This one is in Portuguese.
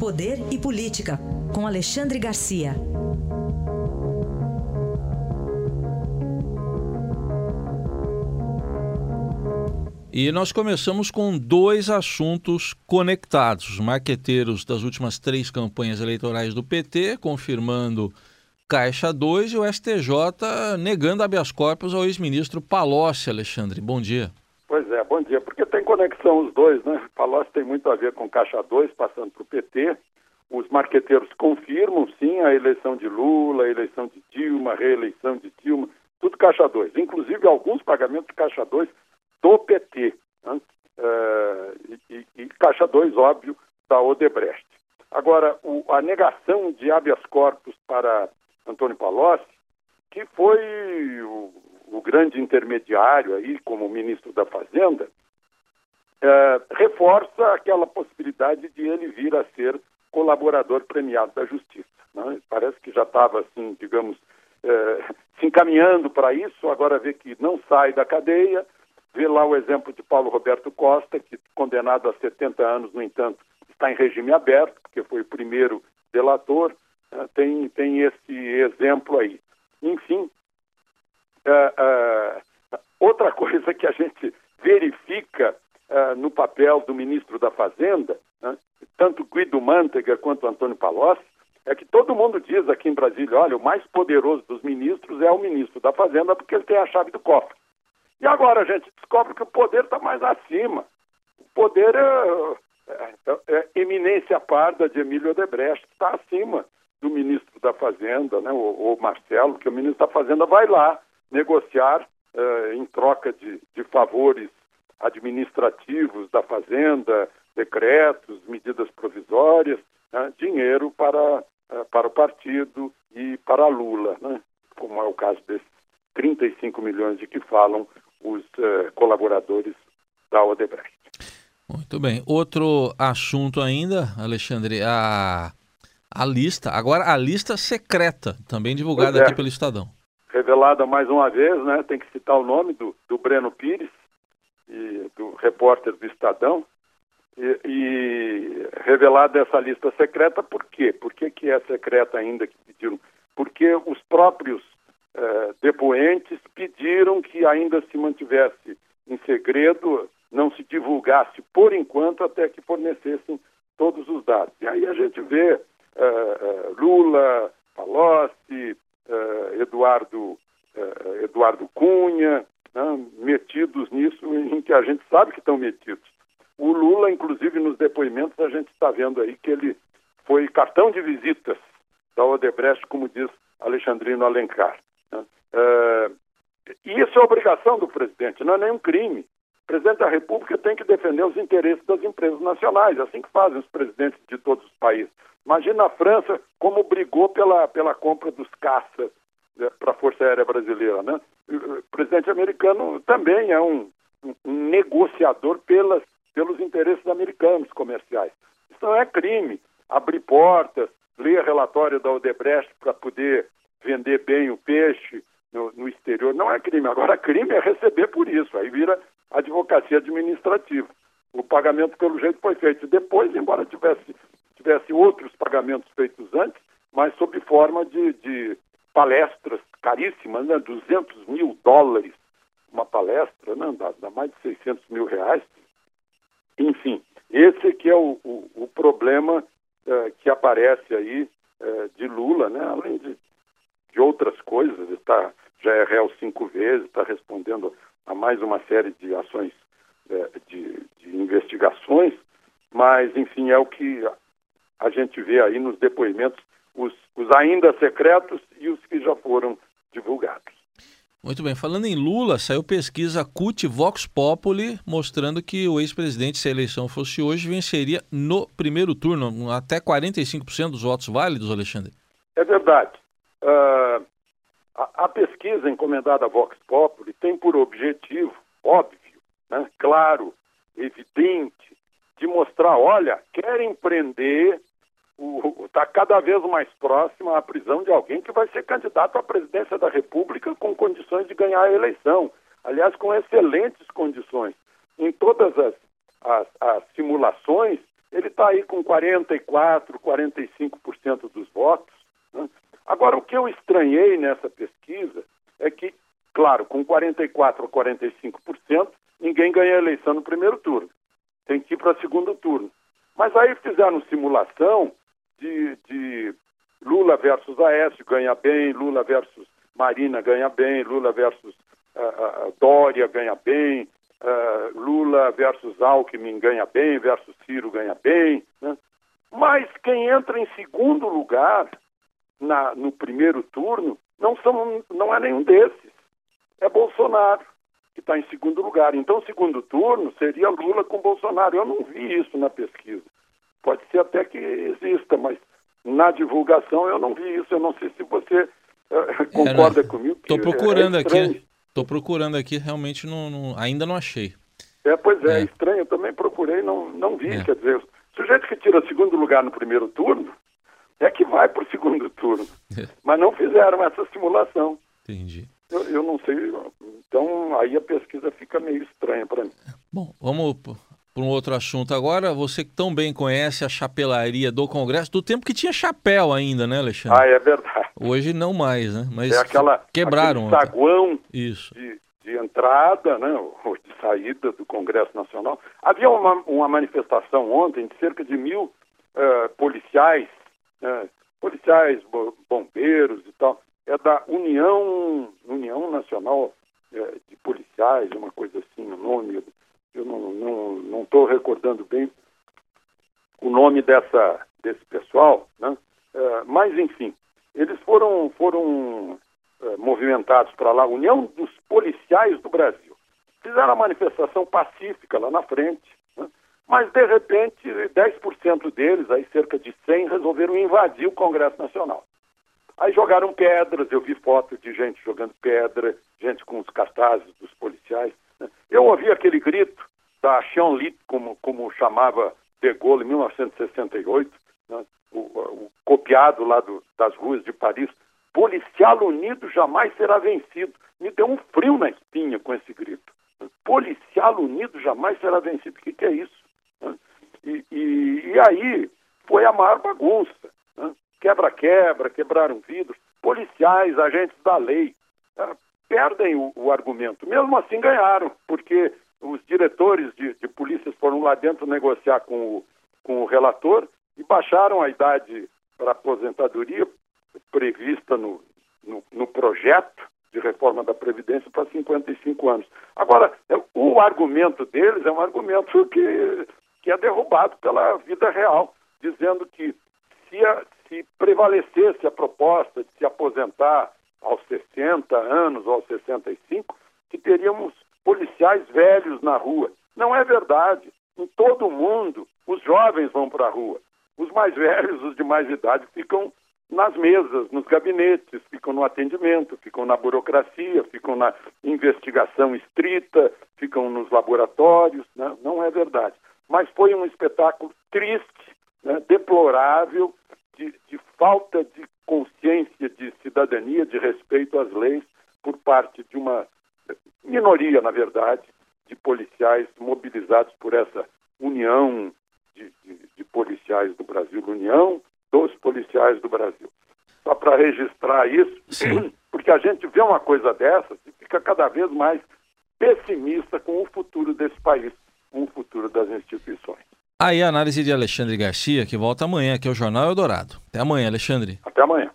Poder e Política, com Alexandre Garcia. E nós começamos com dois assuntos conectados. Os marqueteiros das últimas três campanhas eleitorais do PT, confirmando Caixa 2 e o STJ negando habeas corpus ao ex-ministro Palocci, Alexandre. Bom dia. Pois é, bom dia, tem conexão os dois, né? Palocci tem muito a ver com Caixa 2, passando para o PT. Os marqueteiros confirmam, sim, a eleição de Lula, a eleição de Dilma, a reeleição de Dilma, tudo Caixa 2. Inclusive, alguns pagamentos de Caixa 2 do PT. Né? É, e, e, Caixa 2, óbvio, da Odebrecht. Agora, o, a negação de habeas corpus para Antônio Palocci, que foi o, o grande intermediário aí como ministro da Fazenda, é, reforça aquela possibilidade de ele vir a ser colaborador premiado da Justiça. Né? Parece que já estava, assim, digamos, é, se encaminhando para isso, agora vê que não sai da cadeia, vê lá o exemplo de Paulo Roberto Costa, que condenado a 70 anos, no entanto, está em regime aberto, porque foi o primeiro delator, né? tem, tem esse exemplo aí. Enfim, uh, outra coisa que a gente verifica uh, no papel do ministro da Fazenda, né? tanto Guido Mantega quanto Antônio Palocci, é que todo mundo diz aqui em Brasília, olha, o mais poderoso dos ministros é o ministro da Fazenda porque ele tem a chave do cofre. E agora a gente descobre que o poder está mais acima. O poder é, é, é, é eminência parda de Emílio Odebrecht, está acima do ministro da Fazenda, né, o, o, Marcelo, que o ministro da Fazenda vai lá negociar é, em troca de, de favores administrativos da Fazenda, decretos, medidas provisórias, né, dinheiro para, é, para o partido e para Lula, né, como é o caso desses 35 milhões de que falam os uh, colaboradores da Odebrecht. Muito bem. Outro assunto ainda, Alexandre, a, a lista, agora a lista secreta, também divulgada é. aqui pelo Estadão. Revelada mais uma vez, né? Tem que citar o nome do, do Breno Pires, e, do repórter do Estadão, e, e revelada essa lista secreta, por quê? Por que, que é secreta ainda que pediram? Porque os próprios eh, depoentes pediram que ainda se mantivesse em segredo, não se divulgasse por enquanto até que fornecessem todos os dados. E aí a gente vê uh, Lula, Palocci, uh, Eduardo, Eduardo Cunha, né, metidos nisso em que a gente sabe que estão metidos. O Lula, inclusive, nos depoimentos, a gente está vendo aí que ele foi cartão de visitas da Odebrecht, como diz Alexandrino Alencar. É, e isso é obrigação do presidente, não é nenhum crime. O presidente da República tem que defender os interesses das empresas nacionais, assim que fazem os presidentes de todos os países. Imagina a França como brigou pela, pela compra dos caças né, para a Força Aérea Brasileira. Né? O presidente americano também é um, um negociador pelas, pelos interesses americanos comerciais. Isso não é crime. Abrir portas, ler relatório da Odebrecht para poder vender bem o peixe, no, no exterior não é crime. Agora, crime é receber por isso. Aí vira advocacia administrativa. O pagamento, pelo jeito, foi feito depois, embora tivesse, tivesse outros pagamentos feitos antes, mas sob forma de, de palestras caríssimas, né? 200 mil dólares palestra, né? dá, dá mais de 600 mil reais. Enfim, esse que é o, o, o problema eh, que aparece aí eh, de Lula, né? além de de outras coisas, está, já é réu cinco vezes, está respondendo a mais uma série de ações é, de, de, investigações, mas, enfim, é o que a gente vê aí nos depoimentos, os, os ainda secretos e os que já foram divulgados. Muito bem. Falando em Lula, saiu pesquisa CUT Vox Populi mostrando que o ex-presidente, se a eleição fosse hoje, venceria no primeiro turno, até 45% dos votos válidos, Alexandre. É verdade. Uh, a, a, pesquisa encomendada a Vox Populi tem por objetivo, óbvio, né, claro, evidente, de mostrar, olha, querem prender, está cada vez mais próxima a prisão de alguém que vai ser candidato à presidência da República com condições de ganhar a eleição. Aliás, com excelentes condições. Em todas as, as, as simulações, Ele está aí com 44%, 45% dos votos. Né? Agora, o que eu estranhei nessa pesquisa é que, claro, com 44% ou 45%, ninguém ganha a eleição no primeiro turno. Tem que ir para o segundo turno. Mas aí fizeram simulação de, de Lula versus Aécio ganha bem, Lula versus Marina ganha bem, Lula versus uh, uh, Dória ganha bem, uh, Lula versus Alckmin ganha bem, versus Ciro ganha bem. Né? Mas quem entra em segundo lugar na, no primeiro turno não, são, não é nenhum desses. É Bolsonaro, que está em segundo lugar. Então, segundo turno seria Lula com Bolsonaro. Eu não vi isso na pesquisa. Pode ser até que exista, mas na divulgação eu não vi isso. Eu não sei se você uh, concorda comigo. Estou procurando é aqui. Estou procurando aqui, realmente não, não, ainda não achei. É, pois é, é, estranho, eu também procurei, não, não vi, é. quer dizer, o sujeito que tira segundo lugar no primeiro turno é que vai para o segundo turno. É. Mas não fizeram essa simulação. Entendi. Eu, eu, não sei, então aí a pesquisa fica meio estranha para mim. Bom, vamos para um outro assunto agora. Você que tão bem conhece a chapelaria do Congresso, do tempo que tinha chapéu ainda, né, Alexandre? Ah, é verdade. Hoje não mais, né? Mas é aquela, quebraram. saguão Isso. De, de, entrada, né, ou de saída do Congresso Nacional. Havia uma, uma manifestação ontem de cerca de mil uh, policiais, uh, policiais, bombeiros e tal, é da União, União Nacional uh, de Policiais, uma coisa assim, o nome, eu não estou recordando bem o nome dessa, desse pessoal, né? mas enfim, eles foram, foram é, movimentados para lá, União dos Policiais do Brasil. Fizeram a manifestação pacífica lá na frente, né? mas de repente 10% deles, aí cerca de 100, resolveram invadir o Congresso Nacional. Aí jogaram pedras, eu vi fotos de gente jogando pedra, gente com os cartazes dos policiais. Né? Eu ouvi aquele grito da Chanlit, como, como chamava De Gaulle em 1968, né? o, o, copiado lá do, das ruas de Paris, policial unido jamais será vencido. Me deu um frio na espinha com esse grito. Policial unido jamais será vencido. O que, que é isso? E, e, e, aí foi a maior bagunça. Quebra-quebra, quebraram vidros. Policiais, agentes da lei, perdem o, o, argumento. Mesmo assim ganharam, porque os diretores de, de polícias foram lá dentro negociar com o, com o relator e baixaram a idade para aposentadoria prevista no, no, no, projeto de reforma da Previdência para 55 anos. Agora, é, o argumento deles é um argumento que, que é derrubado pela vida real, dizendo que se, a, se prevalecesse a proposta de se aposentar aos 60 anos aos 65, que teríamos policiais velhos na rua. Não é verdade. Em todo o mundo, os jovens vão para a rua. Os mais velhos, os de mais idade, ficam nas mesas, nos gabinetes, ficam no atendimento, ficam na burocracia, ficam na investigação estrita, ficam nos laboratórios. Né? Não é verdade. Mas foi um espetáculo triste, né? deplorável, de, de falta de cidadania, de respeito às leis por parte de uma minoria, na verdade, de policiais mobilizados por essa união de, de, de policiais do Brasil, União dos Policiais do Brasil. Só para registrar isso, Sim. porque a gente vê uma coisa dessa e fica cada vez mais pessimista com o futuro desse país, com o futuro das instituições. Aí a análise de Alexandre Garcia, que volta amanhã aqui ao Jornal Eldorado. Até amanhã, Alexandre. Até amanhã.